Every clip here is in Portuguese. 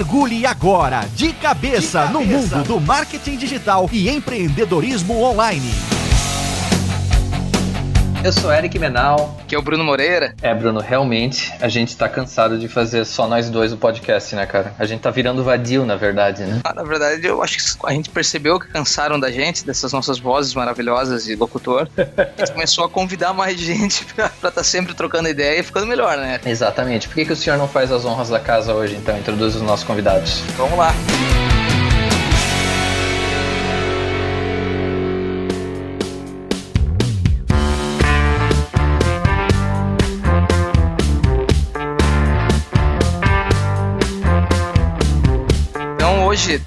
Mergulhe agora de cabeça, de cabeça. no mundo do marketing digital e empreendedorismo online. Eu sou Eric Menal. Que é o Bruno Moreira. É, Bruno, realmente a gente tá cansado de fazer só nós dois o podcast, né, cara? A gente tá virando vadio, na verdade, né? Ah, na verdade, eu acho que a gente percebeu que cansaram da gente, dessas nossas vozes maravilhosas de locutor. A gente começou a convidar mais gente pra estar tá sempre trocando ideia e ficando melhor, né? Exatamente. Por que, que o senhor não faz as honras da casa hoje, então? Introduz os nossos convidados. Vamos lá. hoje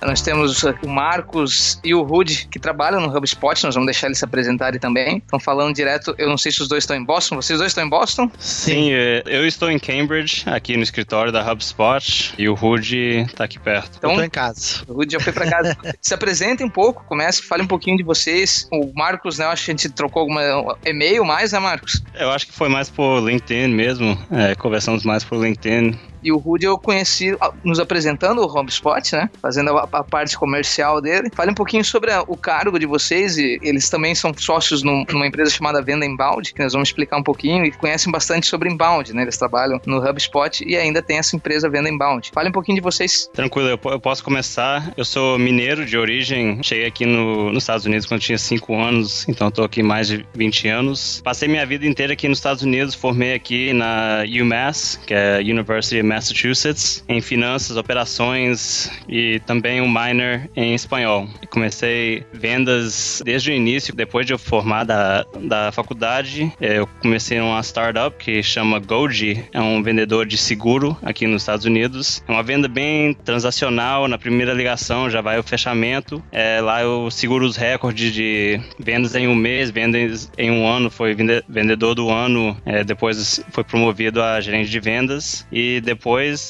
nós temos o Marcos e o Rude que trabalham no HubSpot, nós vamos deixar eles se apresentarem também. Estão falando direto, eu não sei se os dois estão em Boston, vocês dois estão em Boston? Sim, é, eu estou em Cambridge, aqui no escritório da HubSpot, e o Rude está aqui perto. Então, eu tô em casa. O Rude já foi para casa. se apresentem um pouco, comece, fale um pouquinho de vocês. O Marcos, né, eu acho que a gente trocou alguma e-mail mais, né, Marcos? Eu acho que foi mais por LinkedIn mesmo, é, conversamos mais por LinkedIn. E o Rudy eu conheci ah, nos apresentando o HubSpot, né? Fazendo a, a, parte comercial dele. Fale um pouquinho sobre a, o cargo de vocês. E eles também são sócios num, numa empresa chamada Venda Inbound, que nós vamos explicar um pouquinho. E conhecem bastante sobre Inbound, né? Eles trabalham no HubSpot e ainda tem essa empresa Venda Inbound. Fale um pouquinho de vocês. Tranquilo, eu, eu posso começar. Eu sou mineiro de origem. Cheguei aqui no, nos Estados Unidos quando tinha 5 anos, então estou aqui mais de 20 anos. Passei minha vida inteira aqui nos Estados Unidos, formei aqui na UMass, que é University of Massachusetts em finanças, operações e também um minor em espanhol. Comecei vendas desde o início, depois de eu formar da, da faculdade, eu comecei uma startup que chama Goji, é um vendedor de seguro aqui nos Estados Unidos. É uma venda bem transacional, na primeira ligação já vai o fechamento. É, lá eu seguro os recordes de vendas em um mês, vendas em um ano, foi vendedor do ano, é, depois foi promovido a gerente de vendas e depois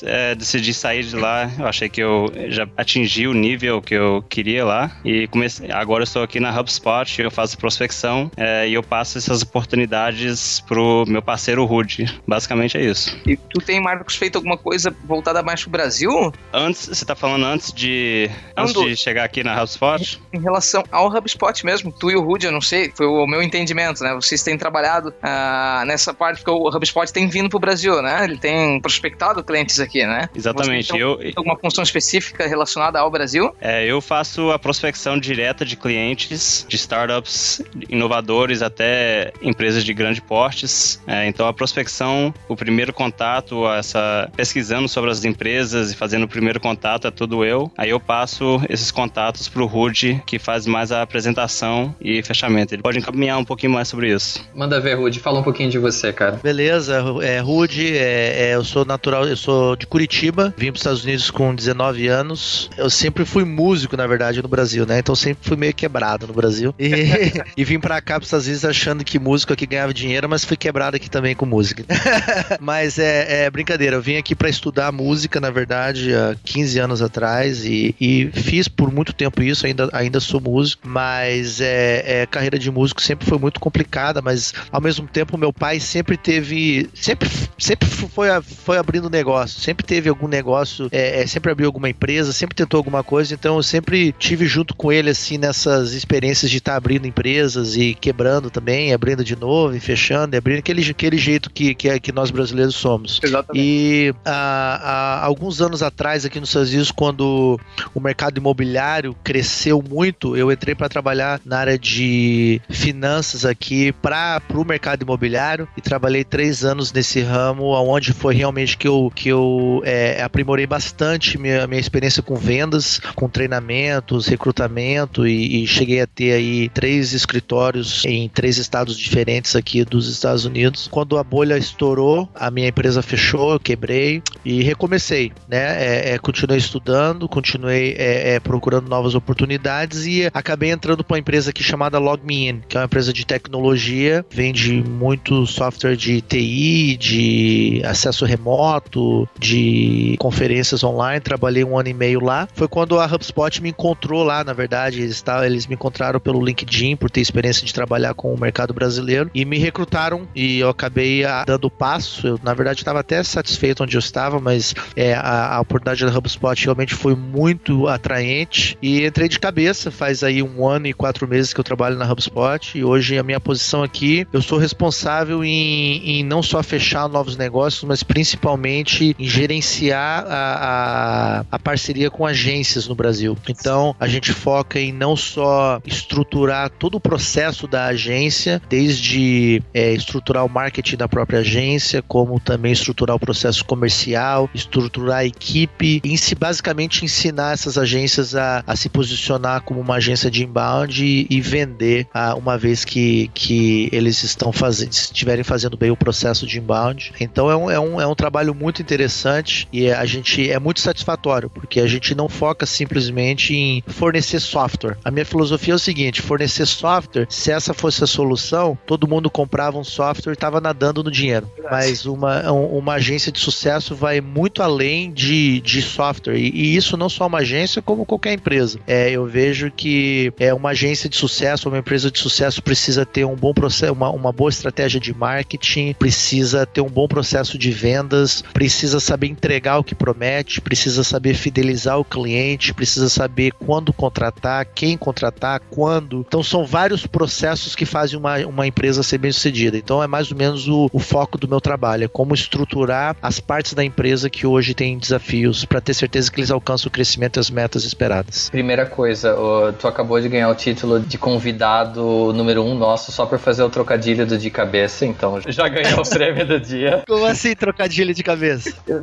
é, decidi sair de lá, eu achei que eu já atingi o nível que eu queria lá e comecei, agora eu estou aqui na HubSpot, eu faço prospecção é, e eu passo essas oportunidades pro meu parceiro Rude. Basicamente é isso. E tu tem, Marcos, feito alguma coisa voltada mais pro Brasil? Antes, você tá falando antes de antes de chegar aqui na HubSpot? Em relação ao HubSpot mesmo, tu e o Rude, eu não sei, foi o meu entendimento, né? Vocês têm trabalhado uh, nessa parte porque o HubSpot tem vindo pro Brasil, né? Ele tem prospectado clientes aqui, né? Exatamente. Você eu, alguma função específica relacionada ao Brasil? É, eu faço a prospecção direta de clientes, de startups inovadores até empresas de grande portes. É, então a prospecção, o primeiro contato, essa pesquisando sobre as empresas e fazendo o primeiro contato é tudo eu. Aí eu passo esses contatos para o Rude, que faz mais a apresentação e fechamento. Ele pode encaminhar um pouquinho mais sobre isso. Manda ver, Rude. Fala um pouquinho de você, cara. Beleza, é, Rude, é, é, eu sou natural, eu sou de Curitiba vim para os Estados Unidos com 19 anos. Eu sempre fui músico, na verdade, no Brasil, né? Então sempre fui meio quebrado no Brasil. E, e vim para cá para os Estados Unidos achando que músico aqui ganhava dinheiro, mas fui quebrado aqui também com música. mas é, é, brincadeira, eu vim aqui para estudar música, na verdade, há 15 anos atrás e, e, fiz por muito tempo isso, ainda, ainda sou músico, mas é, é, carreira de músico sempre foi muito complicada, mas ao mesmo tempo meu pai sempre teve, sempre, sempre foi, foi abrindo negócio, sempre teve algum negócio, é, é, sempre abriu alguma empresa, sempre tentou alguma coisa, então eu sempre tive junto com ele, assim, nessas experiências de estar tá abrindo empresas e quebrando também, abrindo de novo e fechando, e abrindo aquele, aquele jeito que, que, que nós brasileiros somos. Exatamente. E há, há alguns anos atrás, aqui nos Estados Unidos, quando o mercado imobiliário cresceu muito, eu entrei para trabalhar na área de finanças aqui para o mercado imobiliário e trabalhei três anos nesse ramo, onde foi realmente que eu, que eu é, aprimorei bastante minha, minha experiência com vendas, com treinamentos, recrutamento e, e, cheguei a ter aí três escritórios em três estados diferentes aqui dos Estados Unidos. Quando a bolha estourou, a minha empresa fechou, eu quebrei e recomecei, né? É, é, continuei estudando, continuei é, é, procurando novas oportunidades e acabei entrando para uma empresa aqui chamada LogMeIn, que é uma empresa de tecnologia, vende muito software de TI, de acesso remoto de conferências online, trabalhei um ano e meio lá. Foi quando a HubSpot me encontrou lá, na verdade, eles, tá, eles me encontraram pelo LinkedIn por ter experiência de trabalhar com o mercado brasileiro e me recrutaram e eu acabei a, ah, dando passo. Eu, na verdade, estava até satisfeito onde eu estava, mas é, a, a oportunidade da HubSpot realmente foi muito atraente e entrei de cabeça. Faz aí um ano e quatro meses que eu trabalho na HubSpot e hoje a minha posição aqui, eu sou responsável em, em não só fechar novos negócios, mas principalmente em gerenciar a, a, a parceria com agências no Brasil. Então, a gente foca em não só estruturar todo o processo da agência, desde é, estruturar o marketing da própria agência, como também estruturar o processo comercial, estruturar a equipe, e basicamente ensinar essas agências a, a se posicionar como uma agência de inbound e, e vender a, uma vez que, que eles estão fazendo, estiverem fazendo bem o processo de inbound. Então é um, é um, é um trabalho muito interessante e a gente é muito satisfatório, porque a gente não foca simplesmente em fornecer software. A minha filosofia é o seguinte: fornecer software, se essa fosse a solução, todo mundo comprava um software e estava nadando no dinheiro. Mas uma, uma agência de sucesso vai muito além de, de software. E, e isso não só uma agência, como qualquer empresa. É, eu vejo que é uma agência de sucesso, uma empresa de sucesso precisa ter um bom processo, uma, uma boa estratégia de marketing, precisa ter um bom processo de vendas, precisa saber entregar o que promete, precisa saber fidelizar o cliente, precisa saber quando contratar, quem contratar, quando. Então são vários processos que fazem uma, uma empresa ser bem sucedida. Então é mais ou menos o, o foco do meu trabalho, é como estruturar as partes da empresa que hoje têm desafios para ter certeza que eles alcançam o crescimento e as metas esperadas. Primeira coisa, tu acabou de ganhar o título de convidado número um nosso só por fazer o trocadilho do de cabeça, então já ganhou o prêmio do dia. Como assim trocadilho de cabeça?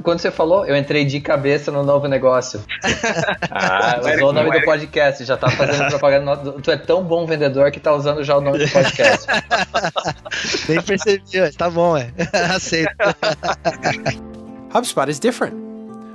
Quando você falou, eu entrei de cabeça no novo negócio. ah, usou o nome do podcast, já tá fazendo propaganda. Tu é tão bom vendedor que tá usando já o nome do podcast. Nem percebi, tá bom, é. Aceito. HubSpot is different.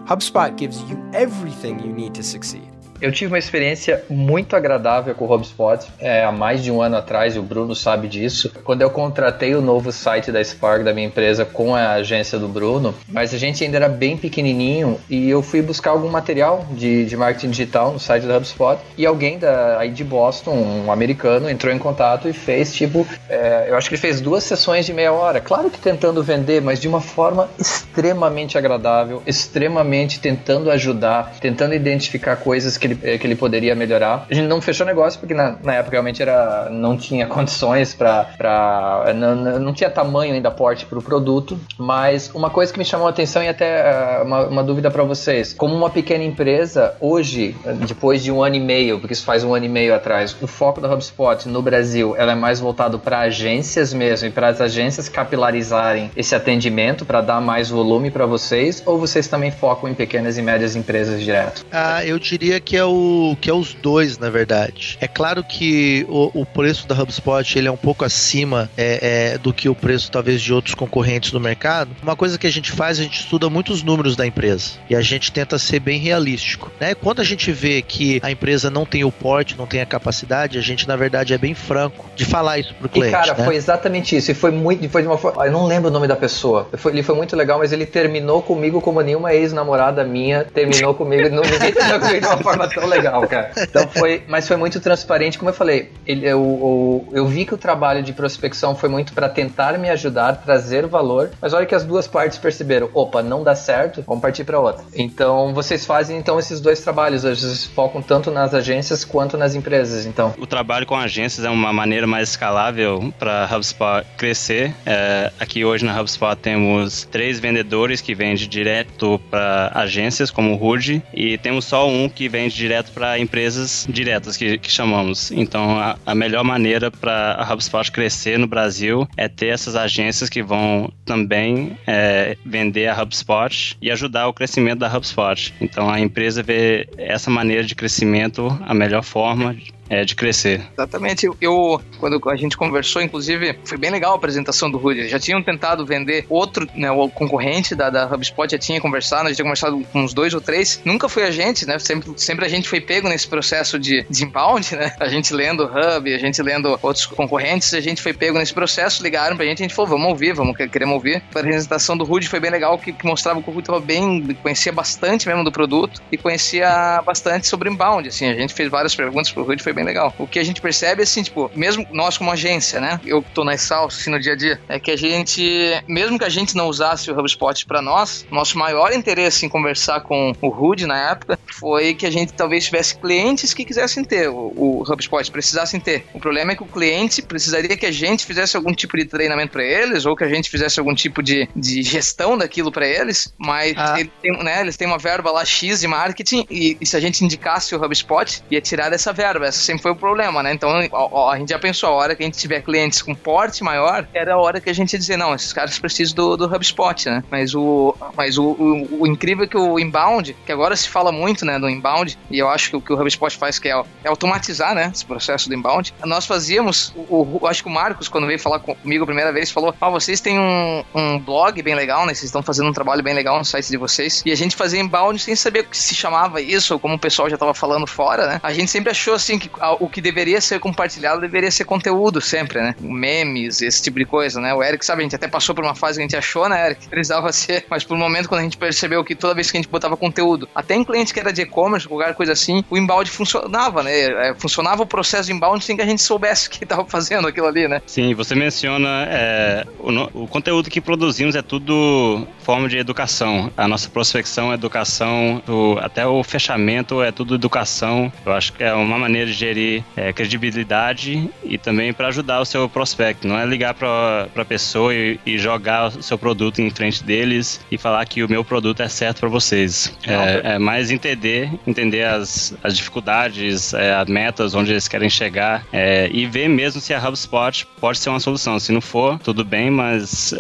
HubSpot gives you everything you need to succeed. Eu tive uma experiência muito agradável com o HubSpot é, há mais de um ano atrás, e o Bruno sabe disso. Quando eu contratei o novo site da Spark, da minha empresa, com a agência do Bruno, mas a gente ainda era bem pequenininho e eu fui buscar algum material de, de marketing digital no site da HubSpot e alguém da, aí de Boston, um americano, entrou em contato e fez tipo, é, eu acho que ele fez duas sessões de meia hora, claro que tentando vender, mas de uma forma extremamente agradável, extremamente tentando ajudar, tentando identificar coisas que que ele, que ele poderia melhorar. A gente não fechou negócio porque na, na época realmente era, não tinha condições para. Não, não tinha tamanho ainda porte para o produto, mas uma coisa que me chamou a atenção e até uh, uma, uma dúvida para vocês: como uma pequena empresa, hoje, depois de um ano e meio, porque isso faz um ano e meio atrás, o foco da HubSpot no Brasil ela é mais voltado para agências mesmo e para as agências capilarizarem esse atendimento para dar mais volume para vocês, ou vocês também focam em pequenas e médias empresas direto? Ah, eu diria que que é o que é os dois, na verdade. É claro que o, o preço da HubSpot ele é um pouco acima é, é, do que o preço talvez de outros concorrentes no mercado. Uma coisa que a gente faz, a gente estuda muitos números da empresa e a gente tenta ser bem realístico. Né? Quando a gente vê que a empresa não tem o porte, não tem a capacidade, a gente na verdade é bem franco de falar isso pro cliente. E cara, né? foi exatamente isso. E foi muito, foi de uma forma, eu não lembro o nome da pessoa. Foi, ele foi muito legal, mas ele terminou comigo como nenhuma ex-namorada minha terminou comigo. ninguém terminou comigo de uma forma forma tão legal, cara. Então foi, mas foi muito transparente, como eu falei. Ele, eu, eu, eu vi que o trabalho de prospecção foi muito para tentar me ajudar, trazer valor, mas olha que as duas partes perceberam, opa, não dá certo, vamos partir para outra. Então vocês fazem então esses dois trabalhos, vocês focam tanto nas agências quanto nas empresas, então. O trabalho com agências é uma maneira mais escalável para HubSpot crescer. É, aqui hoje na HubSpot temos três vendedores que vendem direto para agências como o Rude e temos só um que vende direto para empresas diretas, que, que chamamos. Então, a, a melhor maneira para a HubSpot crescer no Brasil é ter essas agências que vão também é, vender a HubSpot e ajudar o crescimento da HubSpot. Então, a empresa vê essa maneira de crescimento a melhor forma é, de crescer. Exatamente. Eu, quando a gente conversou, inclusive, foi bem legal a apresentação do Rudy. Já tinham tentado vender outro, né, o concorrente da, da HubSpot já tinha conversado, a gente tinha conversado com uns dois ou três. Nunca foi a gente, né? Sempre, sempre a gente foi pego nesse processo de, de inbound, né? A gente lendo Hub, a gente lendo outros concorrentes, a gente foi pego nesse processo, ligaram pra gente, a gente falou, vamos ouvir, vamos, queremos ouvir. A apresentação do Rudy foi bem legal, que, que mostrava que o Rudy tava bem, conhecia bastante mesmo do produto e conhecia bastante sobre inbound, assim. A gente fez várias perguntas pro Rudy, foi bem legal. O que a gente percebe, assim, tipo, mesmo nós como agência, né? Eu tô na Salsa, assim, no dia a dia, é que a gente, mesmo que a gente não usasse o HubSpot para nós, nosso maior interesse em conversar com o Rude na época foi que a gente talvez tivesse clientes que quisessem ter o, o HubSpot, precisassem ter. O problema é que o cliente precisaria que a gente fizesse algum tipo de treinamento para eles ou que a gente fizesse algum tipo de, de gestão daquilo para eles, mas ah. ele tem, né, eles têm uma verba lá X de marketing e, e, se a gente indicasse o HubSpot, ia tirar dessa verba. Esse sempre foi o problema, né? Então a, a gente já pensou, a hora que a gente tiver clientes com porte maior, era a hora que a gente ia dizer, não, esses caras precisam do, do HubSpot, né? Mas o, mas o, o, o, incrível é que o inbound, que agora se fala muito, né, do inbound, e eu acho que o que o HubSpot faz que é, é automatizar, né, esse processo do inbound. Nós fazíamos, o, o, acho que o Marcos, quando veio falar comigo a primeira vez, falou, ah, vocês têm um, um blog bem legal, né, vocês estão fazendo um trabalho bem legal no site de vocês, e a gente fazia inbound sem saber o que se chamava isso, ou como o pessoal já estava falando fora, né, a gente sempre achou, assim, que o que deveria ser compartilhado deveria ser conteúdo sempre, né, memes, esse tipo de coisa, né, o Eric, sabe, a gente até passou por uma fase que a gente achou, né, Eric, precisava ser, mas por um momento quando a gente percebeu que toda vez que a gente botava conteúdo, até em clientes que era de e-commerce, qualquer coisa assim, o inbound funcionava, né, é, funcionava o processo de inbound sem que a gente soubesse o que estava fazendo aquilo ali, né. Sim, você menciona é, o, o conteúdo que produzimos é tudo forma de educação. A nossa prospecção é educação, o, até o fechamento é tudo educação. Eu acho que é uma maneira de gerir é, credibilidade e também para ajudar o seu prospecto. Não é ligar para a pessoa e, e, jogar o seu produto em frente deles e falar que o meu produto é certo para vocês. É, é, mais entender, entender as, as dificuldades, é, as metas, onde eles querem chegar é, e ver mesmo se a HubSpot pode ser uma solução. Se não for, tudo bem, mas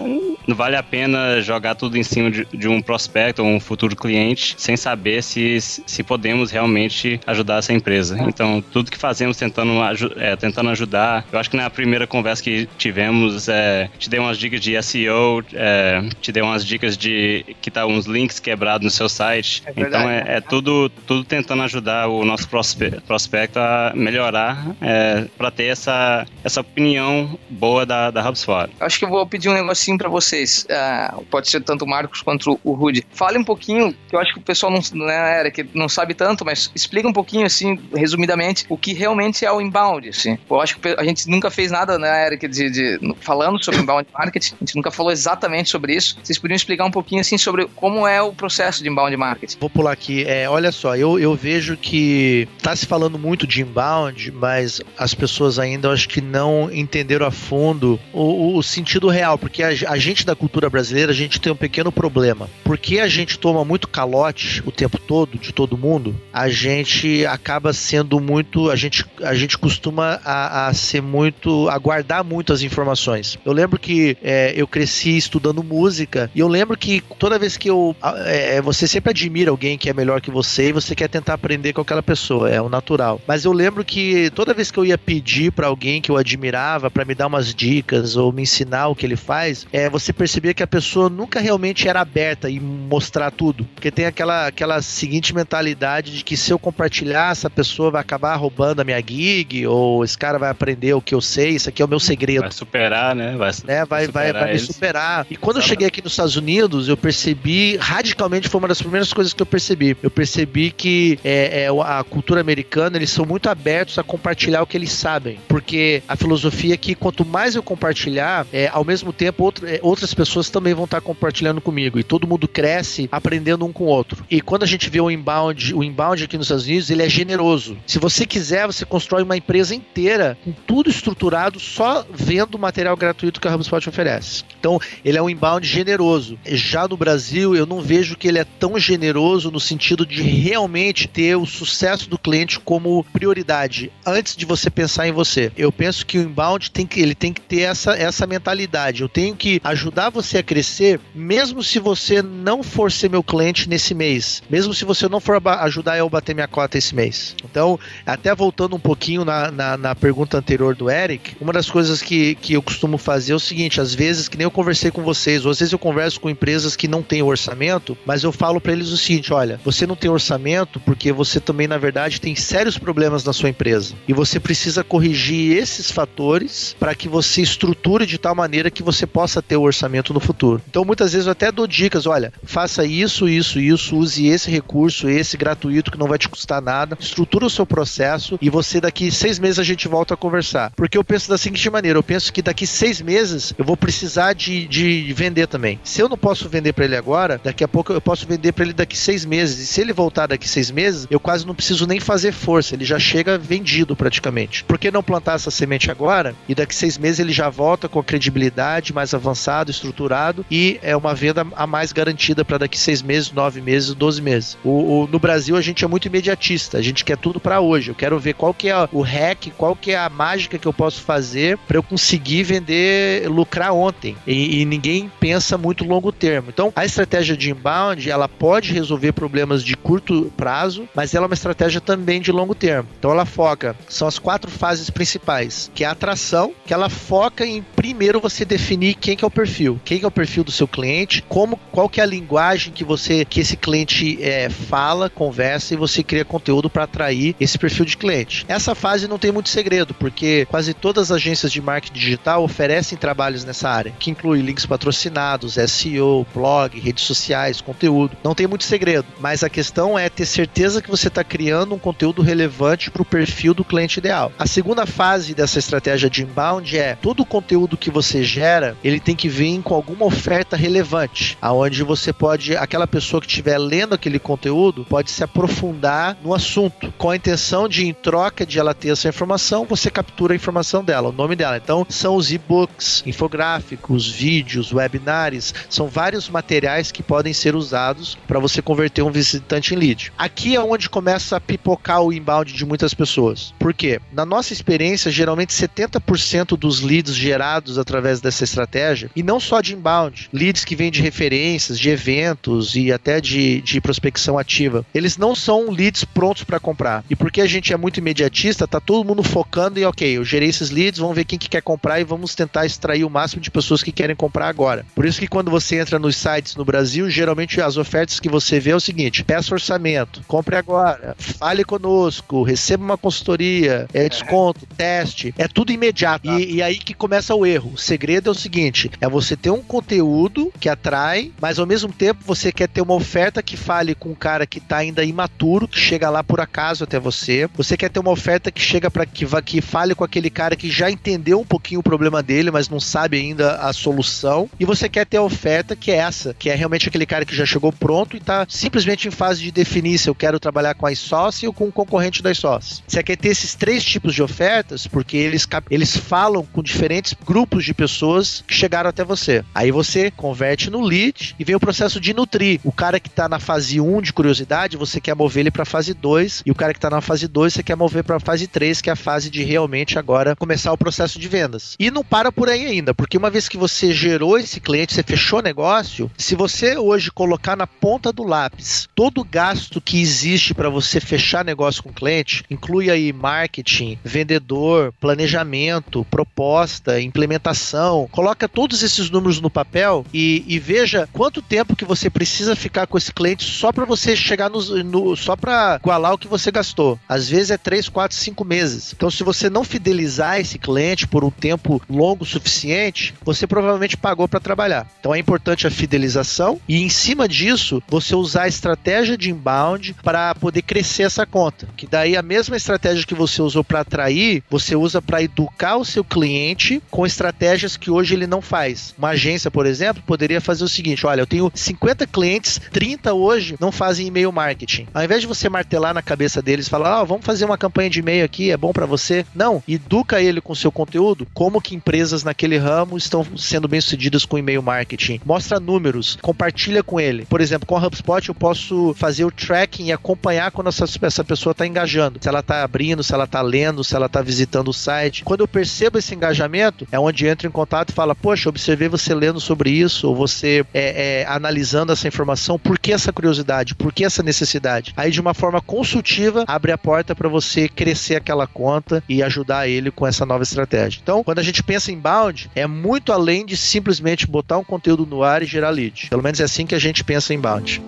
não vale a pena jogar tudo em cima de, de um prospecto ou um futuro cliente sem saber se, se podemos realmente ajudar essa empresa. Então, tudo que fazemos tentando, é, tentando ajudar, eu acho que na primeira conversa que tivemos, é, te dei umas dicas de SEO, é, te dei umas dicas de que tá uns links quebrados no seu site. É então, é, é, tudo, tudo tentando ajudar o nosso prospecto a melhorar é, para ter essa, essa opinião boa da, da HubSpot. Acho que eu vou pedir um negocinho para vocês. Uh, pode ser tanto o Marcos quanto o Rudy. Fale um pouquinho, que eu acho que o pessoal não, né, era, que não sabe tanto, mas explica um pouquinho, assim, resumidamente, o que realmente é o inbound, assim. Eu acho que a gente nunca fez nada, né, Eric, de, de, falando sobre inbound marketing, a gente nunca falou exatamente sobre isso. Vocês poderiam explicar um pouquinho, assim, sobre como é o processo de inbound marketing? Vou pular aqui. É, olha só, eu, eu vejo que tá se falando muito de inbound, mas as pessoas ainda, acho que não entenderam a fundo o, o sentido real, porque a, a gente da cultura brasileira, a gente tem um pequeno problema. Porque a gente toma muito calote o tempo todo de todo mundo, a gente acaba sendo muito, a gente, a gente costuma a, a ser muito, a guardar muito as informações. Eu lembro que é, eu cresci estudando música e eu lembro que toda vez que eu, é, você sempre admira alguém que é melhor que você e você quer tentar aprender com aquela pessoa, é o natural. Mas eu lembro que toda vez que eu ia pedir para alguém que eu admirava para me dar umas dicas ou me ensinar o que ele faz, é, você percebia que a pessoa nunca realmente era aberta e mostrar tudo. Porque tem aquela, aquela seguinte mentalidade de que se eu compartilhar, essa pessoa vai acabar roubando a minha gig, ou esse cara vai aprender o que eu sei, isso aqui é o meu segredo. Vai superar, né? Vai, né? vai, vai, vai me superar. E quando eu cheguei aqui nos Estados Unidos, eu percebi, radicalmente, foi uma das primeiras coisas que eu percebi. Eu percebi que é, é, a cultura americana, eles são muito abertos a compartilhar o que eles sabem. Porque a filosofia é que quanto mais eu compartilhar, é, ao mesmo tempo, outro, é, outras pessoas também vão estar compartilhando comigo. E todo mundo cresce aprendendo um com o outro. E quando a gente vê o inbound, o inbound aqui nos Estados Unidos, ele é generoso. Se você quiser, você constrói uma empresa inteira com tudo estruturado só vendo o material gratuito que a HubSpot oferece. Então, ele é um inbound generoso. Já no Brasil, eu não vejo que ele é tão generoso no sentido de realmente ter o sucesso do cliente como prioridade antes de você pensar em você. Eu penso que o inbound tem que ele tem que ter essa, essa mentalidade. Eu tenho que ajudar você a crescer mesmo mesmo se você não for ser meu cliente nesse mês, mesmo se você não for ajudar eu a bater minha cota esse mês. Então, até voltando um pouquinho na, na, na pergunta anterior do Eric, uma das coisas que, que eu costumo fazer é o seguinte: às vezes, que nem eu conversei com vocês, ou às vezes eu converso com empresas que não têm orçamento, mas eu falo para eles o seguinte: olha, você não tem orçamento porque você também, na verdade, tem sérios problemas na sua empresa. E você precisa corrigir esses fatores para que você estruture de tal maneira que você possa ter o orçamento no futuro. Então, muitas vezes eu até dou dicas: olha, faça isso, isso, isso, use esse recurso, esse gratuito que não vai te custar nada, estrutura o seu processo e você daqui seis meses a gente volta a conversar. Porque eu penso da seguinte maneira: eu penso que daqui seis meses eu vou precisar de, de vender também. Se eu não posso vender para ele agora, daqui a pouco eu posso vender para ele daqui seis meses. E se ele voltar daqui seis meses, eu quase não preciso nem fazer força, ele já chega vendido praticamente. Por que não plantar essa semente agora e daqui seis meses ele já volta com a credibilidade mais avançado, estruturado e é uma venda a mais garantida para daqui seis meses, nove meses, doze meses. O, o, no Brasil a gente é muito imediatista, a gente quer tudo para hoje. Eu quero ver qual que é o hack, qual que é a mágica que eu posso fazer para eu conseguir vender, lucrar ontem. E, e, ninguém pensa muito longo termo. Então, a estratégia de inbound, ela pode resolver problemas de curto prazo, mas ela é uma estratégia também de longo termo. Então, ela foca, são as quatro fases principais, que é a atração, que ela foca em primeiro você definir quem que é o perfil, quem que é o perfil do seu cliente, como, qual que é a linguagem que você, que esse cliente é, fala, conversa e você cria conteúdo para atrair esse perfil de cliente. Essa fase não tem muito segredo, porque quase todas as agências de marketing digital oferecem trabalhos nessa área, que inclui links patrocinados, SEO, blog, redes sociais, conteúdo. Não tem muito segredo, mas a questão é ter certeza que você está criando um conteúdo relevante para o perfil do cliente ideal. A segunda fase dessa estratégia de inbound é todo o conteúdo que você gera, ele tem que vir com alguma oferta relevante, aonde você pode, aquela pessoa que estiver lendo aquele conteúdo, pode se aprofundar no assunto, com a intenção de, troca de ela ter essa informação, você captura a informação dela, o nome dela. Então, são os e-books, infográficos, vídeos, webinars, são vários materiais que podem ser usados para você converter um visitante em lead. Aqui é onde começa a pipocar o inbound de muitas pessoas. Por quê? Na nossa experiência, geralmente 70% dos leads gerados através dessa estratégia, e não só de inbound, leads que vêm de referências, de eventos e até de, de prospecção ativa, eles não são leads prontos para comprar. E porque a gente é muito imediatista, tá todo mundo focando em, ok, eu gerei esses leads, vamos ver quem que quer comprar e vamos tentar extrair o máximo de pessoas que querem comprar agora. Por isso que quando você entra nos sites no Brasil, geralmente as ofertas que você vê é o seguinte: peça orçamento, compre agora, fale conosco, receba uma consultoria, é desconto, teste, é tudo imediato. E, e aí que começa o erro. O segredo é o seguinte: é você ter um conteúdo que atrai, mas ao mesmo tempo você quer ter uma oferta que fale com um cara que está ainda imaturo, que chega lá por acaso até você. Você quer ter uma oferta que chega para que, que fale com aquele cara que já entendeu um pouquinho o problema dele, mas não sabe ainda a solução. E você quer ter a oferta que é essa, que é realmente aquele cara que já chegou pronto e está simplesmente em fase de definir se eu quero trabalhar com a iSauce ou com o concorrente da iSauce. Você quer ter esses três tipos de ofertas porque eles, eles falam com diferentes grupos de pessoas que chegaram até você. Aí você converte no lead e vem o processo de nutrir. O cara que está na fase 1 de curiosidade, você quer mover ele para fase 2 e o cara que está na fase 2 você quer mover para a fase 3, que é a fase de realmente agora começar o processo de vendas. E não para por aí ainda, porque uma vez que você gerou esse cliente, você fechou o negócio, se você hoje colocar na ponta do lápis todo o gasto que existe para você fechar negócio com o cliente, inclui aí marketing, vendedor, planejamento, proposta, implementação, coloca todos esses números no papel e, e veja quanto tempo que você precisa ficar com esse cliente só para você chegar no, só para igualar o que você gastou. Às vezes é 3, 4, 5 meses. Então, se você não fidelizar esse cliente por um tempo longo o suficiente, você provavelmente pagou para trabalhar. Então, é importante a fidelização e, em cima disso, você usar a estratégia de inbound para poder crescer essa conta. Que daí a mesma estratégia que você usou para atrair, você usa para educar o seu cliente com estratégias que hoje ele não faz. Uma agência, por exemplo, poderia fazer o seguinte: olha, eu tenho 50 clientes, 30 hoje não fazem e-mail marketing. Ao invés de você martelar na cabeça deles e falar, ah, vamos fazer uma campanha de e-mail aqui, é bom para você. Não, educa ele com seu conteúdo, como que empresas naquele ramo estão sendo bem sucedidas com e-mail marketing. Mostra números, compartilha com ele. Por exemplo, com a HubSpot eu posso fazer o tracking e acompanhar quando essa, essa pessoa está engajando. Se ela está abrindo, se ela está lendo, se ela está visitando o site. Quando eu percebo esse engajamento, é onde entro em contato e fala, poxa, observei você lendo sobre isso, ou você é, é, analisando essa informação, por que essa curiosidade, por que essa necessidade. Aí, de uma forma consultiva, abre a porta para você crescer aquela conta e ajudar ele com essa nova estratégia. Então, quando a gente pensa em bound, é muito além de simplesmente botar um conteúdo no ar e gerar lead. Pelo menos é assim que a gente pensa em bound.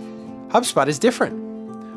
HubSpot is different.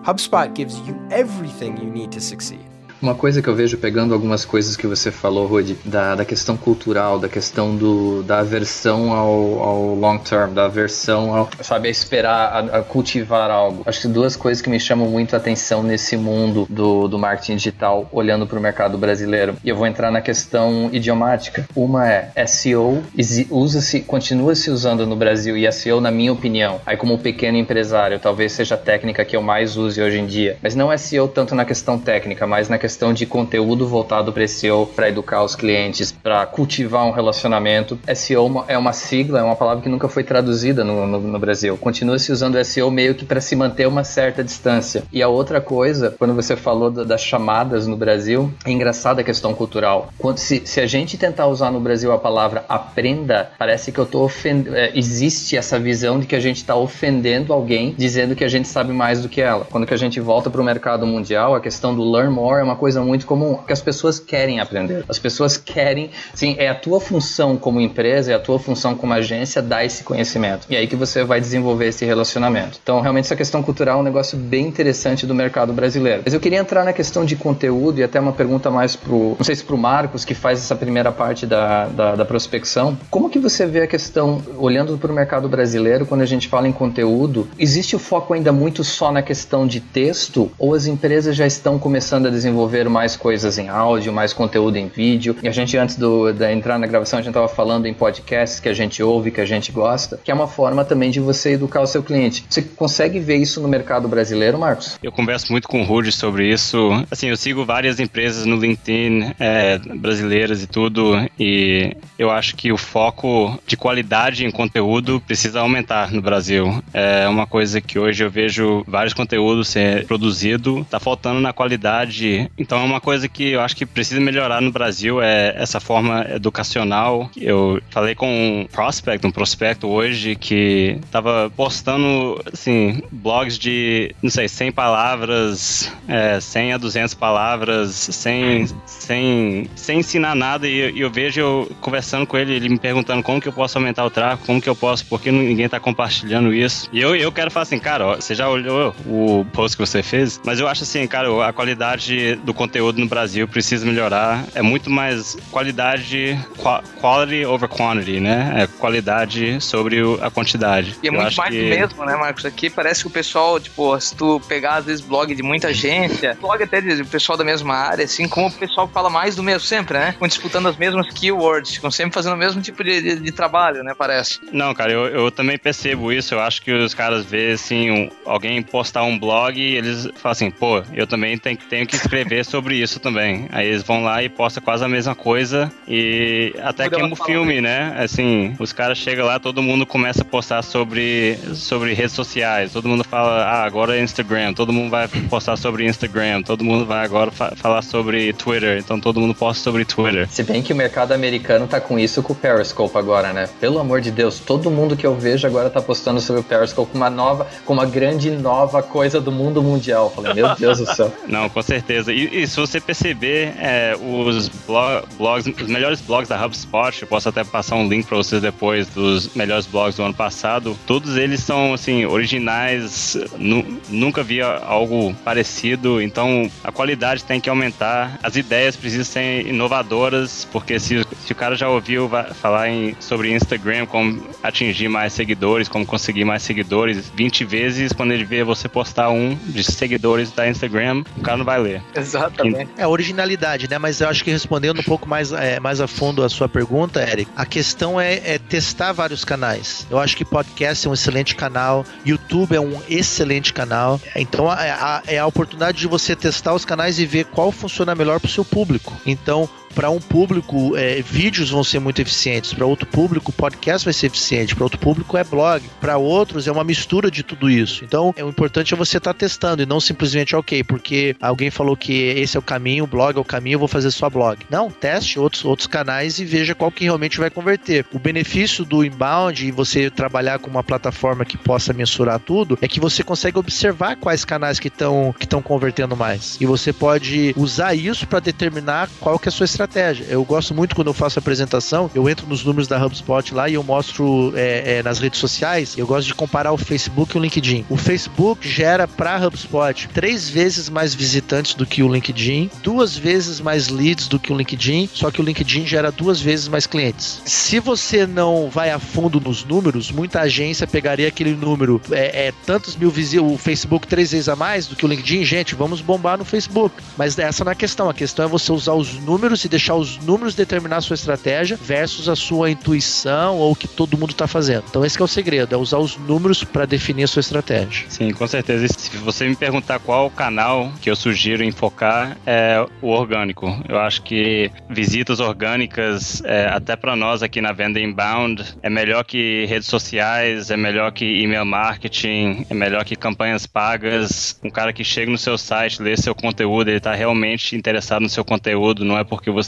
HubSpot gives you everything you need to succeed. Uma coisa que eu vejo pegando algumas coisas que você falou, Rudy, da, da questão cultural, da questão do, da aversão ao, ao long term, da aversão ao, sabe, a esperar, a, a, cultivar algo. Acho que duas coisas que me chamam muito a atenção nesse mundo do, do marketing digital, olhando para o mercado brasileiro. E eu vou entrar na questão idiomática. Uma é SEO, usa-se, continua se usando no Brasil, e SEO, na minha opinião, aí como pequeno empresário, talvez seja a técnica que eu mais use hoje em dia. Mas não SEO tanto na questão técnica, mas na questão questão de conteúdo voltado para SEO, para educar os clientes, para cultivar um relacionamento. SEO é uma sigla, é uma palavra que nunca foi traduzida no, no, no Brasil. Continua se usando SEO meio que para se manter uma certa distância. E a outra coisa, quando você falou da, das chamadas no Brasil, é engraçada a questão cultural. Quando, se, se a gente tentar usar no Brasil a palavra aprenda, parece que eu estou ofendendo. É, existe essa visão de que a gente está ofendendo alguém dizendo que a gente sabe mais do que ela. Quando que a gente volta para o mercado mundial, a questão do learn more é uma coisa muito comum, que as pessoas querem aprender. As pessoas querem, sim, é a tua função como empresa, é a tua função como agência dar esse conhecimento. E aí que você vai desenvolver esse relacionamento. Então, realmente essa questão cultural é um negócio bem interessante do mercado brasileiro. Mas eu queria entrar na questão de conteúdo e até uma pergunta mais pro, não sei se pro Marcos, que faz essa primeira parte da, da, da prospecção. Como que você vê a questão, olhando para o mercado brasileiro, quando a gente fala em conteúdo, existe o foco ainda muito só na questão de texto ou as empresas já estão começando a desenvolver desenvolver mais coisas em áudio, mais conteúdo em vídeo. E a gente, antes do, de entrar na gravação, a gente estava falando em podcasts que a gente ouve, que a gente gosta, que é uma forma também de você educar o seu cliente. Você consegue ver isso no mercado brasileiro, Marcos? Eu converso muito com o Rudy sobre isso. Assim, eu sigo várias empresas no LinkedIn, é, brasileiras e tudo, e eu acho que o foco de qualidade em conteúdo precisa aumentar no Brasil. É uma coisa que hoje eu vejo vários conteúdos ser produzido, tá faltando na qualidade então é uma coisa que eu acho que precisa melhorar no Brasil é essa forma educacional. Eu falei com um prospect, um prospecto hoje que estava postando assim blogs de, não sei, 100 palavras, é, 100 a 200 palavras, sem sem sem ensinar nada e, e eu vejo eu conversando com ele, ele me perguntando como que eu posso aumentar o tráfego, como que eu posso, porque ninguém está compartilhando isso. E eu, eu quero falar assim, cara, ó, você já olhou o post que você fez? Mas eu acho assim, cara, a qualidade do conteúdo no Brasil precisa melhorar. É muito mais qualidade, quality over quantity, né? É qualidade sobre a quantidade. E é Eu muito mais que... do mesmo, né, Marcos? Aqui parece que o pessoal, tipo, se tu pegar às vezes blog de muita agência, blog até de pessoal da mesma área, assim, como o pessoal fala mais do mesmo sempre, né? Ficam disputando as mesmas keywords, ficam sempre fazendo o mesmo tipo de, de, de trabalho, né? Parece. Não, cara, eu, eu também percebo isso. Eu acho que os caras vê assim, um, alguém postar um blog e eles falam assim, pô, eu também tenho, tenho que escrever sobre isso também. Aí eles vão lá e postam quase a mesma coisa e até queima o filme, né? Assim, os caras chegam lá, todo mundo começa a postar sobre, sobre redes sociais, todo mundo fala, ah, agora é Instagram, todo mundo vai postar sobre Instagram, todo mundo vai agora fa falar sobre Twitter, então todo mundo posta sobre Twitter. Se bem que o mercado americano tá com isso com o Periscope agora, né? Pelo amor de Deus, todo mundo que eu vejo agora tá postando sobre o Periscope com uma nova, com uma grande nova coisa do mundo mundial. Falei, meu Deus do céu. Não, com certeza. E, e, se você perceber, é, os blogs, os melhores blogs da HubSpot, eu posso até passar um link para vocês depois dos melhores blogs do ano passado. Todos eles são assim originais, nu, nunca vi algo parecido. Então a qualidade tem que aumentar, as ideias precisam ser inovadoras, porque se, se o cara já ouviu falar em, sobre Instagram, como atingir mais seguidores, como conseguir mais seguidores, 20 vezes quando ele vê você postar um de seguidores da Instagram, o cara não vai ler. Exatamente. É, originalidade, né? Mas eu acho que respondendo um pouco mais, é, mais a fundo a sua pergunta, Eric, a questão é, é, testar vários canais. Eu acho que podcast é um excelente canal, YouTube é um excelente canal. Então a, a, é a oportunidade de você testar os canais e ver qual funciona melhor para o seu público. Então, para um público, é, vídeos vão ser muito eficientes, para outro público, podcast vai ser eficiente, para outro público é blog, para outros é uma mistura de tudo isso. Então, é o importante é você estar tá testando e não simplesmente, ok, porque alguém falou que esse é o caminho, o blog é o caminho, eu vou fazer só blog. Não, teste outros, outros canais e veja qual que realmente vai converter. O benefício do inbound e você trabalhar com uma plataforma que possa mensurar tudo é que você consegue observar quais canais que estão que estão convertendo mais. E você pode usar isso para determinar qual que é a sua estratégia. Eu gosto muito quando eu faço a apresentação, eu entro nos números da HubSpot lá e eu mostro é, é, nas redes sociais, eu gosto de comparar o Facebook e o LinkedIn. O Facebook gera para HubSpot três vezes mais visitantes do que o LinkedIn, duas vezes mais leads do que o LinkedIn, só que o LinkedIn gera duas vezes mais clientes. Se você não vai a fundo nos números, muita agência pegaria aquele número, é, é tantos mil visitantes, o Facebook três vezes a mais do que o LinkedIn, gente, vamos bombar no Facebook. Mas essa não é a questão. A questão é você usar os números e deixar os números determinar a sua estratégia versus a sua intuição ou o que todo mundo está fazendo. Então esse é o segredo, é usar os números para definir a sua estratégia. Sim, com certeza. Se você me perguntar qual canal que eu sugiro enfocar, é o orgânico. Eu acho que visitas orgânicas, é, até para nós aqui na venda inbound, é melhor que redes sociais, é melhor que e-mail marketing, é melhor que campanhas pagas. Um cara que chega no seu site, lê seu conteúdo, ele está realmente interessado no seu conteúdo, não é porque você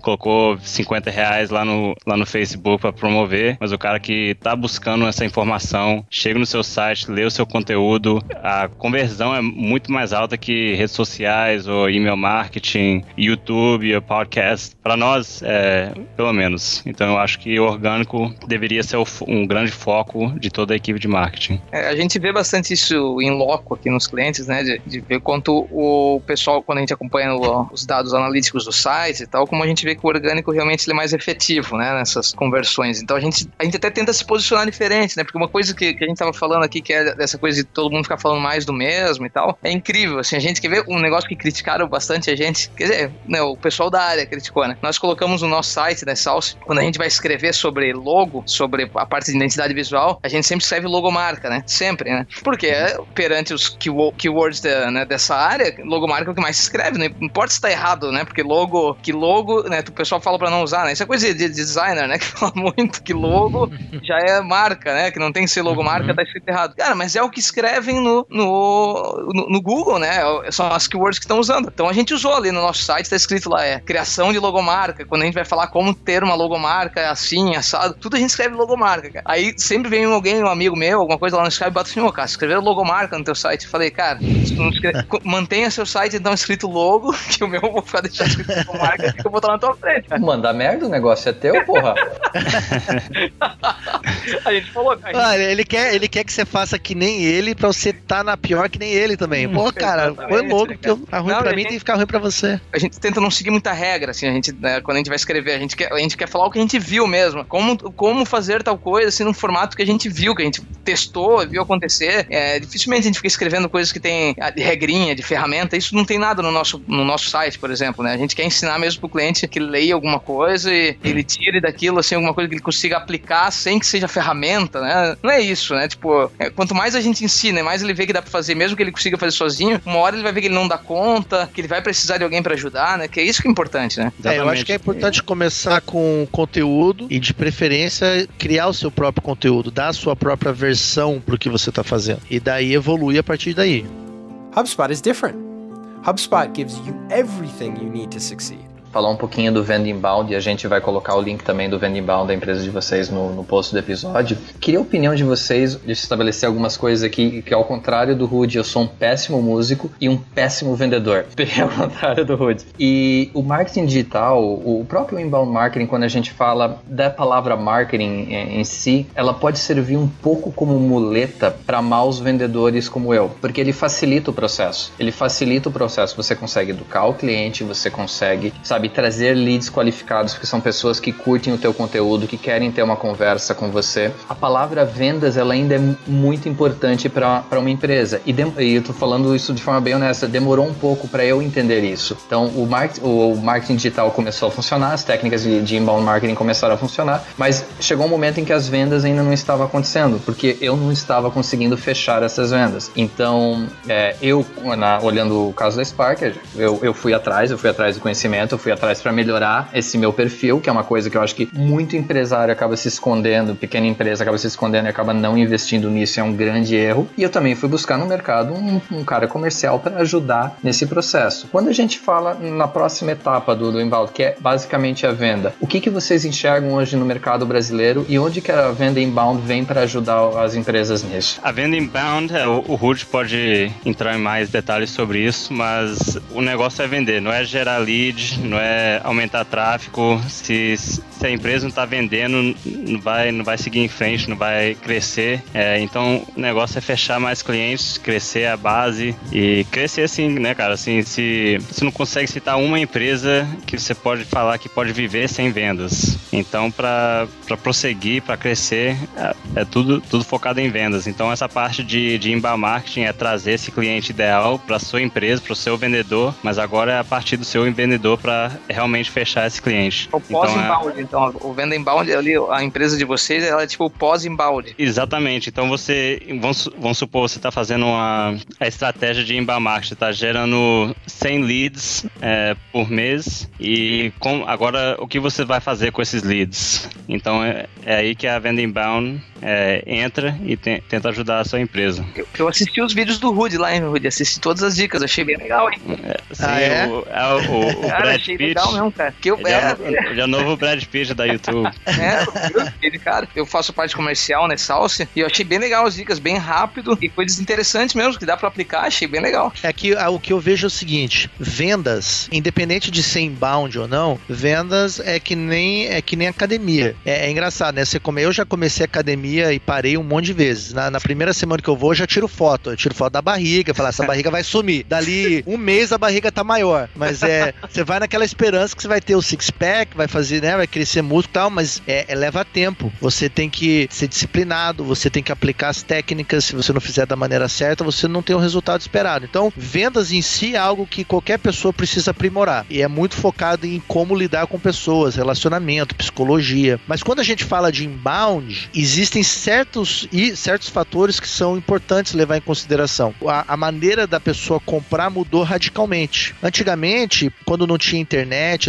colocou 50 reais lá no, lá no Facebook para promover, mas o cara que está buscando essa informação, chega no seu site, lê o seu conteúdo, a conversão é muito mais alta que redes sociais ou e-mail marketing, YouTube ou podcast. Para nós, é, pelo menos. Então eu acho que o orgânico deveria ser um grande foco de toda a equipe de marketing. É, a gente vê bastante isso em loco aqui nos clientes, né? De, de ver quanto o pessoal, quando a gente acompanha o, os dados analíticos do site e tal, como a gente vê que o orgânico realmente é mais efetivo, né? Nessas conversões. Então a gente, a gente até tenta se posicionar diferente, né? Porque uma coisa que, que a gente tava falando aqui, que é dessa coisa de todo mundo ficar falando mais do mesmo e tal, é incrível. Assim, a gente quer ver um negócio que criticaram bastante a gente, quer dizer, né, o pessoal da área criticou, né? Nós colocamos no nosso site da Salsa, quando a gente vai escrever sobre logo, sobre a parte de identidade visual, a gente sempre escreve logomarca, né? Sempre, né? Porque perante os keywords da, né, dessa área, logomarca é o que mais se escreve, né? não importa se tá errado, né? Porque logo, que logo, né? O pessoal fala para não usar, né? Isso é coisa de designer, né? Que fala muito que logo já é marca, né? Que não tem que ser logomarca, uhum. tá escrito errado. Cara, mas é o que escrevem no, no, no, no Google, né? São as keywords que estão usando. Então a gente usou ali no nosso site, tá escrito lá, é criação de logomarca. Quando a gente vai falar como ter uma logomarca assim, assado, tudo a gente escreve logomarca, cara. Aí sempre vem alguém, um amigo meu, alguma coisa lá no Skype, bota assim, ô, cara, escreveram logomarca no teu site. Eu falei, cara, escreve... mantenha seu site então escrito logo, que o meu eu vou ficar deixando escrito logomarca que eu vou botar na tua frente. Manda merda, o negócio é teu, porra. a gente falou, a gente... ele quer, ele quer que você faça que nem ele pra você tá na pior que nem ele também. Hum, Pô, cara, foi louco, porque tá ruim não, pra mim gente... tem que ficar ruim pra você. A gente tenta não seguir muita regra, assim, a gente, né, quando a gente vai escrever, a gente, quer, a gente quer falar o que a gente viu mesmo. Como, como fazer tal coisa, assim, num formato que a gente viu, que a gente testou, viu acontecer. É, dificilmente a gente fica escrevendo coisas que tem de regrinha, de ferramenta, isso não tem nada no nosso, no nosso site, por exemplo, né? A gente quer ensinar mesmo pro cliente que leia alguma coisa e ele tire daquilo, assim, alguma coisa que ele consiga aplicar sem que seja ferramenta, né? Não é isso, né? Tipo, é, quanto mais a gente ensina, mais ele vê que dá pra fazer, mesmo que ele consiga fazer sozinho, uma hora ele vai ver que ele não dá conta, que ele vai precisar de alguém para ajudar, né? Que é isso que é importante, né? É, eu acho que é importante começar com conteúdo e, de preferência, criar o seu próprio conteúdo, dar a sua própria versão pro que você tá fazendo. E daí evoluir a partir daí. HubSpot is different. HubSpot gives you everything you need to succeed. Falar um pouquinho do Venda Inbound e a gente vai colocar o link também do Venda Inbound da empresa de vocês no, no post do episódio. Queria a opinião de vocês de estabelecer algumas coisas aqui que ao contrário do Rude, eu sou um péssimo músico e um péssimo vendedor. Bem ao contrário do Rude. E o marketing digital, o próprio inbound marketing, quando a gente fala da palavra marketing em si, ela pode servir um pouco como muleta para maus vendedores como eu, porque ele facilita o processo. Ele facilita o processo. Você consegue educar o cliente, você consegue, sabe, Trazer leads qualificados, porque são pessoas que curtem o teu conteúdo, que querem ter uma conversa com você. A palavra vendas, ela ainda é muito importante para uma empresa. E, e eu tô falando isso de forma bem honesta, demorou um pouco para eu entender isso. Então, o, market, o, marketing digital começou a funcionar, as técnicas de, de inbound marketing começaram a funcionar, mas chegou um momento em que as vendas ainda não estavam acontecendo, porque eu não estava conseguindo fechar essas vendas. Então, é, eu, na, olhando o caso da Spark, eu, eu fui atrás, eu fui atrás do conhecimento, eu fui fui atrás para melhorar esse meu perfil, que é uma coisa que eu acho que muito empresário acaba se escondendo, pequena empresa acaba se escondendo e acaba não investindo nisso, é um grande erro. E eu também fui buscar no mercado um, um cara comercial para ajudar nesse processo. Quando a gente fala na próxima etapa do, do inbound, que é basicamente a venda, o que, que vocês enxergam hoje no mercado brasileiro e onde que a venda inbound vem para ajudar as empresas nisso? A venda inbound, é, o, o pode entrar em mais detalhes sobre isso, mas o negócio é vender, não é gerar lead, não é aumentar tráfego. Se, se a empresa não está vendendo, não vai, não vai seguir em frente, não vai crescer. É, então o negócio é fechar mais clientes, crescer a base e crescer assim, né, cara? Assim, se você não consegue citar uma empresa que você pode falar que pode viver sem vendas. Então, para prosseguir, para crescer, é, é, tudo, tudo focado em vendas. Então, essa parte de, de inbound marketing é trazer esse cliente ideal para sua empresa, para o seu vendedor, mas agora é a partir do seu vendedor para realmente fechar esse cliente. O pós-inbound, então, é... então, o venda inbound ali, a empresa de vocês, ela é tipo o pós-inbound. Exatamente. Então, você, vamos, vamos supor, você está fazendo uma a estratégia de inbound marketing, está gerando 100 leads é, por mês e com, agora o que você vai fazer com esses leads? Então, é, é aí que a venda inbound é, entra e te, tenta ajudar a sua empresa. Eu, eu, assisti os vídeos do Rude lá, hein, Rude? Assisti todas as dicas, achei bem legal, hein? É, sim, ah, é? O, é o, o cara, Brad achei Pitt. legal mesmo, cara. Que eu, ele, é, ele é o novo Brad Pitt da YouTube. é, ele, cara. Eu faço parte comercial, né, Salsa, e eu achei bem legal as dicas, bem rápido e coisas interessantes mesmo, que dá pra aplicar, achei bem legal. É que o que eu vejo é o seguinte, vendas, independente de ser inbound ou não, vendas é que nem, é que nem academia. É, é engraçado, né? Você come, eu já comecei academia e parei um monte de vezes. Na, na, primeira semana que eu vou, eu já tiro foto. Eu tiro foto da barriga, falar, essa barriga vai sumir. Dali um mês a barriga tá maior. Mas é, você vai naquela esperança que você vai ter o six-pack, vai fazer, né? Vai crescer músculo e tal, mas é, é, leva tempo. Você tem que ser disciplinado, você tem que aplicar as técnicas. Se você não fizer da maneira certa, você não tem o resultado esperado. Então, vendas em si é algo que qualquer pessoa precisa aprimorar. E é muito focado em como lidar com pessoas, relacionamento, psicologia. Mas quando a gente fala de inbound, existem certos e certos fatores que são importantes levar em consideração. A, a maneira da pessoa comprar mudou radicalmente. Antigamente, quando não tinha internet,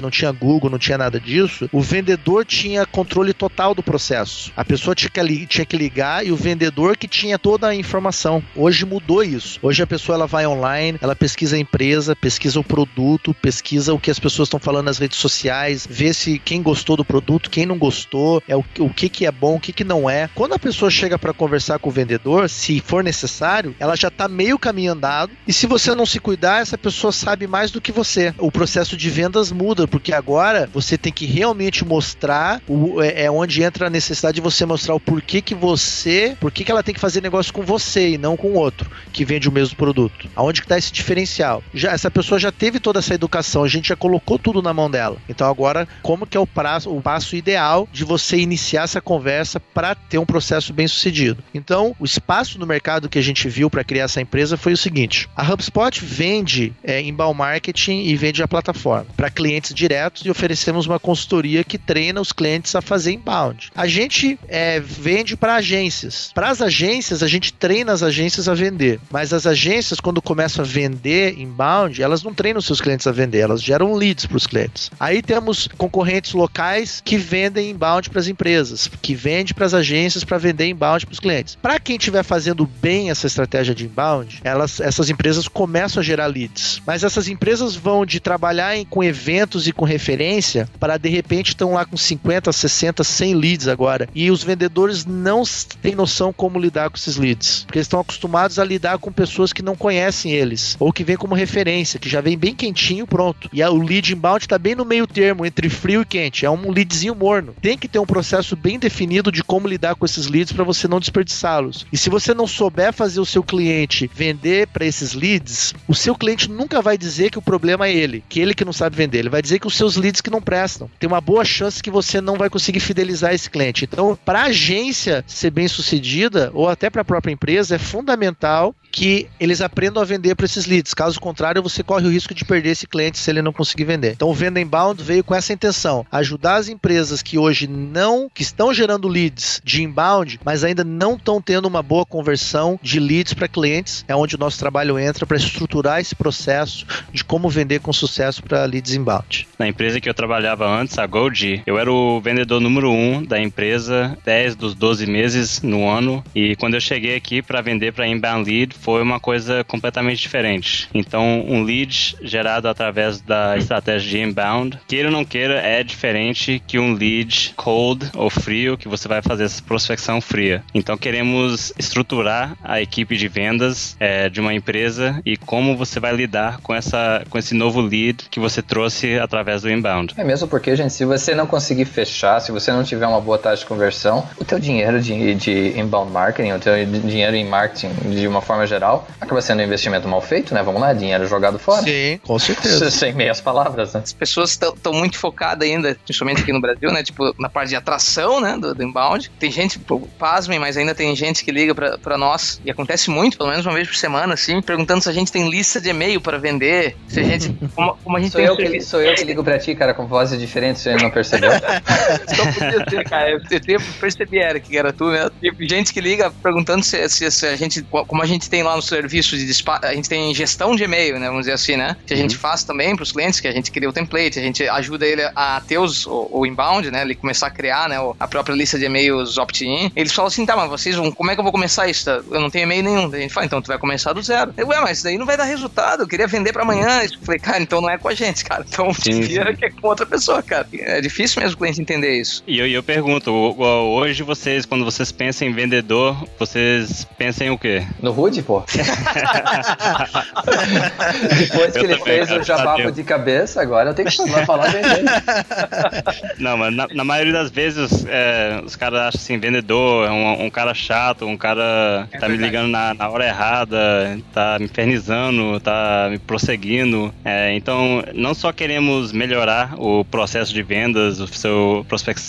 não tinha Google, não tinha nada disso, o vendedor tinha controle total do processo. A pessoa tinha que, tinha que ligar e o vendedor que tinha toda a informação. Hoje mudou isso. Hoje a pessoa ela vai online, ela pesquisa a empresa, pesquisa o produto, pesquisa o que as pessoas estão falando nas redes sociais, vê se quem gostou do produto, quem não gostou, é o, o que, que é bom, o que, que não é. Quando a pessoa chega para conversar com o vendedor, se for necessário, ela já está meio caminho andado. E se você não se cuidar, essa pessoa sabe mais do que você. O processo de muda, porque agora você tem que realmente mostrar o, é, é onde entra a necessidade de você mostrar o porquê que você, por que ela tem que fazer negócio com você e não com outro que vende o mesmo produto. Aonde que está esse diferencial? Já essa pessoa já teve toda essa educação, a gente já colocou tudo na mão dela. Então agora, como que é o, prazo, o passo ideal de você iniciar essa conversa para ter um processo bem sucedido? Então, o espaço no mercado que a gente viu para criar essa empresa foi o seguinte: a HubSpot vende é, inbound marketing e vende a plataforma para clientes diretos e oferecemos uma consultoria que treina os clientes a fazer inbound. A gente é, vende para agências. Para as agências, a gente treina as agências a vender, mas as agências, quando começam a vender inbound, elas não treinam seus clientes a vender, elas geram leads para os clientes. Aí temos concorrentes locais que vendem inbound para as empresas, que vende para as agências para vender inbound para os clientes. Para quem estiver fazendo bem essa estratégia de inbound, elas, essas empresas começam a gerar leads. Mas essas empresas vão de trabalhar em, com eventos e com referência para de repente estão lá com 50, 60, 100 leads agora. E os vendedores não têm noção como lidar com esses leads, porque eles estão acostumados a lidar com pessoas que não conhecem eles ou que vêm como referência, que já vem bem quentinho, pronto. E o lead inbound está bem no meio termo entre frio e quente, é um leadzinho morno. Tem que ter um processo bem definido de como lidar com esses leads para você não desperdiçá-los. E se você não souber fazer o seu cliente vender para esses leads, o seu cliente nunca vai dizer que o problema é ele, que ele que não sabe vender. Ele vai dizer que os seus leads que não prestam. Tem uma boa chance que você não vai conseguir fidelizar esse cliente. Então, para a agência ser bem sucedida ou até para a própria empresa, é fundamental que eles aprendam a vender para esses leads. Caso contrário, você corre o risco de perder esse cliente se ele não conseguir vender. Então, o Venda Inbound veio com essa intenção: ajudar as empresas que hoje não, que estão gerando leads de inbound, mas ainda não estão tendo uma boa conversão de leads para clientes. É onde o nosso trabalho entra para estruturar esse processo de como vender com sucesso para leads inbound. Na empresa que eu trabalhava antes, a Gold, eu era o vendedor número um da empresa 10 dos 12 meses no ano. E quando eu cheguei aqui para vender para inbound lead, foi uma coisa completamente diferente. Então, um lead gerado através da estratégia de inbound, queira ou não queira, é diferente que um lead cold ou frio, que você vai fazer essa prospecção fria. Então, queremos estruturar a equipe de vendas é, de uma empresa e como você vai lidar com, essa, com esse novo lead que você trouxe através do inbound. É mesmo porque, gente, se você não conseguir fechar, se você não tiver uma boa taxa de conversão, o teu dinheiro de, de inbound marketing, o teu dinheiro em marketing de uma forma geral, acaba sendo um investimento mal feito, né? Vamos lá, dinheiro jogado fora. Sim, com certeza. Sem meias palavras, né? As pessoas estão muito focadas ainda, principalmente aqui no Brasil, né? Tipo, na parte de atração, né? Do, do inbound. Tem gente, pasmem, mas ainda tem gente que liga pra, pra nós, e acontece muito, pelo menos uma vez por semana, assim, perguntando se a gente tem lista de e-mail para vender, se a gente. Como, como a gente Sou tem eu, que, sou eu que ligo pra ti, cara, com vozes diferentes, você não percebeu? Só podia ter, cara. Eu, eu, percebi, era que era tu, né? Tem gente que liga perguntando se, se, se, a gente, como a gente tem lá no serviço de despacho, a gente tem gestão de e-mail, né? Vamos dizer assim, né? Que a gente faz também para os clientes, que a gente cria o template, a gente ajuda ele a ter os, o, o inbound, né? Ele começar a criar, né? A própria lista de e-mails opt-in. Eles falam assim, tá, mas vocês vão, como é que eu vou começar isso? Eu não tenho e-mail nenhum. A gente fala, então tu vai começar do zero. Eu, ué, mas isso daí não vai dar resultado. Eu queria vender para amanhã. Eu falei, cara, então não é com a gente, cara. Então Sim, vira que é com outra pessoa, cara. É difícil mesmo o cliente entender isso. E eu, e eu pergunto, hoje vocês, quando vocês pensam em vendedor, vocês pensam em o quê? No Rude, pô. Depois que Eu ele também, fez cara, o jabapo de cabeça, agora eu tenho que falar, falar bem dele. Não, mas na, na maioria das vezes é, os caras acham assim, vendedor é um, um cara chato, um cara que tá me ligando na, na hora errada, tá me infernizando, tá me prosseguindo. É, então, não só queremos melhorar o processo de vendas, o seu prospec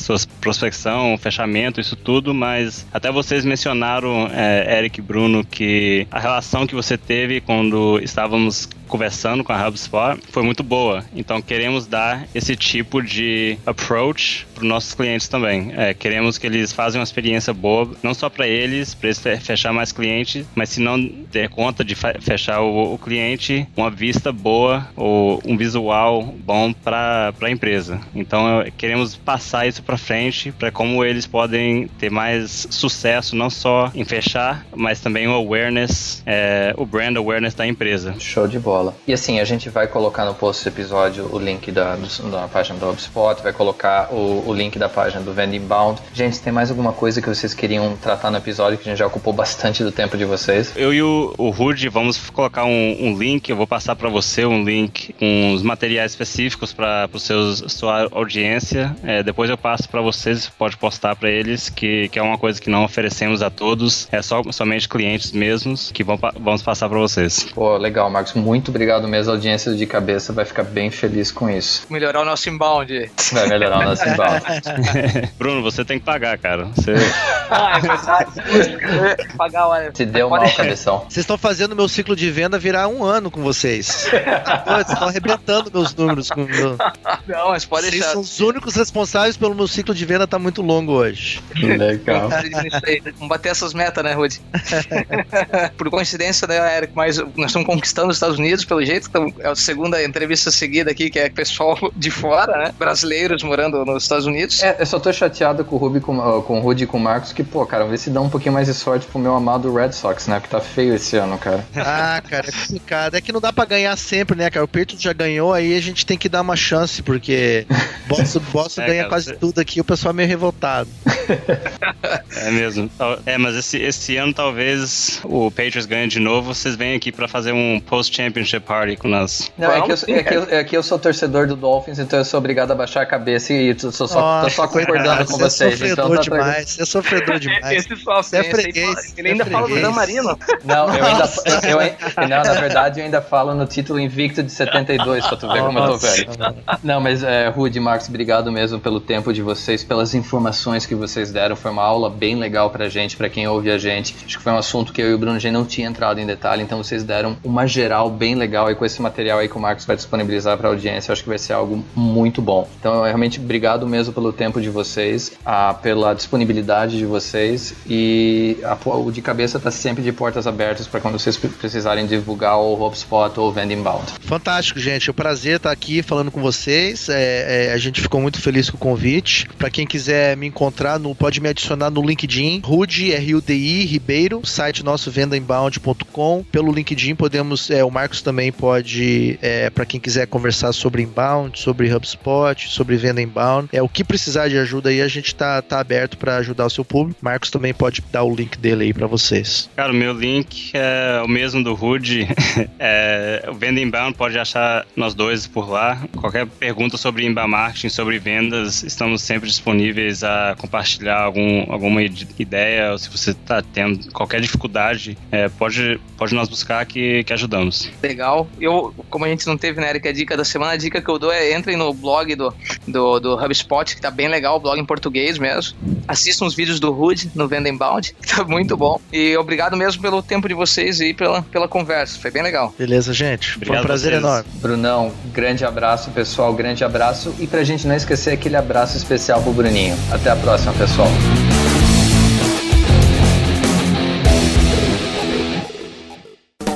prospecção, fechamento, isso tudo, mas até vocês mencionaram, é, Eric e Bruno, que a relação que você teve quando estávamos conversando com a HubSpot foi muito boa. Então queremos dar esse tipo de approach para os nossos clientes também. É, queremos que eles façam uma experiência boa, não só para eles, para eles fe- fechar mais clientes, mas se não der conta de fechar o, o cliente, uma vista boa ou um visual bom para a empresa. Então queremos passar isso para frente para como eles podem ter mais sucesso, não só em fechar, mas também o awareness, é, o brand awareness da empresa. Show de bola. E assim, a gente vai colocar no post desse episódio o link da, do- da página do HubSpot, vai colocar o, o link da página do Vend Inbound. Gente, tem mais alguma coisa que vocês queriam tratar no episódio que a gente já ocupou bastante do tempo de vocês? Eu e o, o Rude vamos colocar um, um link, eu vou passar para você um link com os materiais específicos para sua audiência. É, depois eu passo para vocês, pode postar para eles, que, que é uma coisa que não oferecemos a todos, é só somente clientes mesmos que vão, vamos passar para vocês. Pô, legal, Marcos. Muito obrigado mesmo. A audiência de cabeça vai ficar bem feliz com isso. Melhorar o nosso inbound. Vai melhorar o nosso inbound. Bruno, você tem que pagar, cara. Você, Ah, é verdade. Pagar o Te deu mal, cabeção. Vocês estão fazendo meu ciclo de venda virar um ano com vocês. Vocês estão arrebentando meus números. Com. Não, mas pode Vocês deixar. são os únicos responsáveis pelo meu ciclo de venda tá muito longo hoje. Legal. Aí. Vamos bater essas metas, né, Rudy? Por coincidência, né, Eric? Mas nós estamos conquistando os Estados Unidos, pelo jeito. Então, é a segunda entrevista seguida aqui, que é pessoal de fora, né? Brasileiros morando nos Estados Unidos. É, eu só tô chateado com o Ruby, com, uh, com o Rudy e com o Marcos, que, pô, cara, vê se dá um pouquinho mais de sorte pro meu amado Red Sox, né? Que tá feio esse ano, cara. Ah, cara, é complicado. É que não dá pra ganhar sempre, né, cara? O Patriots já ganhou, aí a gente tem que dar uma chance, porque Boston, Boston É, ganha cara, quase você- tudo aqui, o pessoal é meio revoltado. é mesmo. É, mas esse, esse ano talvez o Patriots ganhe de novo. Vocês vêm aqui para fazer um post-championship party com nós. Não, é que, eu, é, que eu, é que eu sou torcedor do Dolphins, então eu sou obrigado a baixar a cabeça e tô só, tô só Nossa, concordando com você é vocês. sofredor Então tá tranquilo. demais, você é sofredor demais. Esse só é freguês, Ele ainda é fala do. Dan Marino. Não, eu ainda. Eu, eu- não, na verdade, eu ainda falo no título invicto de 72, pra tu ver como eu tô Nossa, velho. Não, mas é, Rude e Marcos, obrigado mesmo pelo tempo de vocês, pelas informações que vocês deram. Foi uma aula bem legal pra gente, pra quem ouve a gente. Acho que foi um assunto que eu e o Bruno G não tinha entrado em detalhe, então vocês deram uma geral bem legal e com esse material aí que o Marcos vai disponibilizar pra audiência, eu acho que vai ser algo muito bom. Então, realmente, obrigado mesmo pelo tempo de vocês, a, pela disponibilidade de vocês e a, o de cabeça está sempre de portas abertas para quando vocês precisarem divulgar o HubSpot ou o Vendinbound. Fantástico, gente. É um prazer estar aqui falando com vocês. É, é, a gente ficou muito feliz com o convite. Para quem quiser me encontrar, no, pode me adicionar no LinkedIn, Rudi, R-U-D-I, Ribeiro, site nosso vendainbound.com. Pelo LinkedIn podemos, é, o Marcos também pode, é, para quem quiser conversar sobre inbound, sobre HubSpot, sobre venda inbound, é o que precisar de ajuda aí, a gente tá, tá aberto para ajudar o seu público. Marcos também pode dar o link dele aí para vocês. Cara, o meu link é o mesmo do Rude. é, o Venda Inbound pode achar nós dois por lá. Qualquer pergunta sobre inbound marketing, sobre vendas, estamos sempre disponíveis a compartilhar algum, alguma ideia, ou se você está tendo qualquer dificuldade, é, pode, pode nos buscar que, que ajudamos. Legal. Eu, como a gente não teve, né, Eric, a dica da semana, a dica que eu dou é entrem no blog do, do, do HubSpot, que tá bem legal, o blog em português mesmo. Assistam os vídeos do Rude no Venda Inbound, que tá muito bom. E obrigado mesmo pelo tempo de vocês e pela, pela conversa. Foi bem legal. Beleza, gente. Obrigado Foi um prazer enorme. Brunão, grande abraço, pessoal. Grande abraço. E pra gente não esquecer aquele abraço especial pro Bruninho. Até a próxima, pessoal.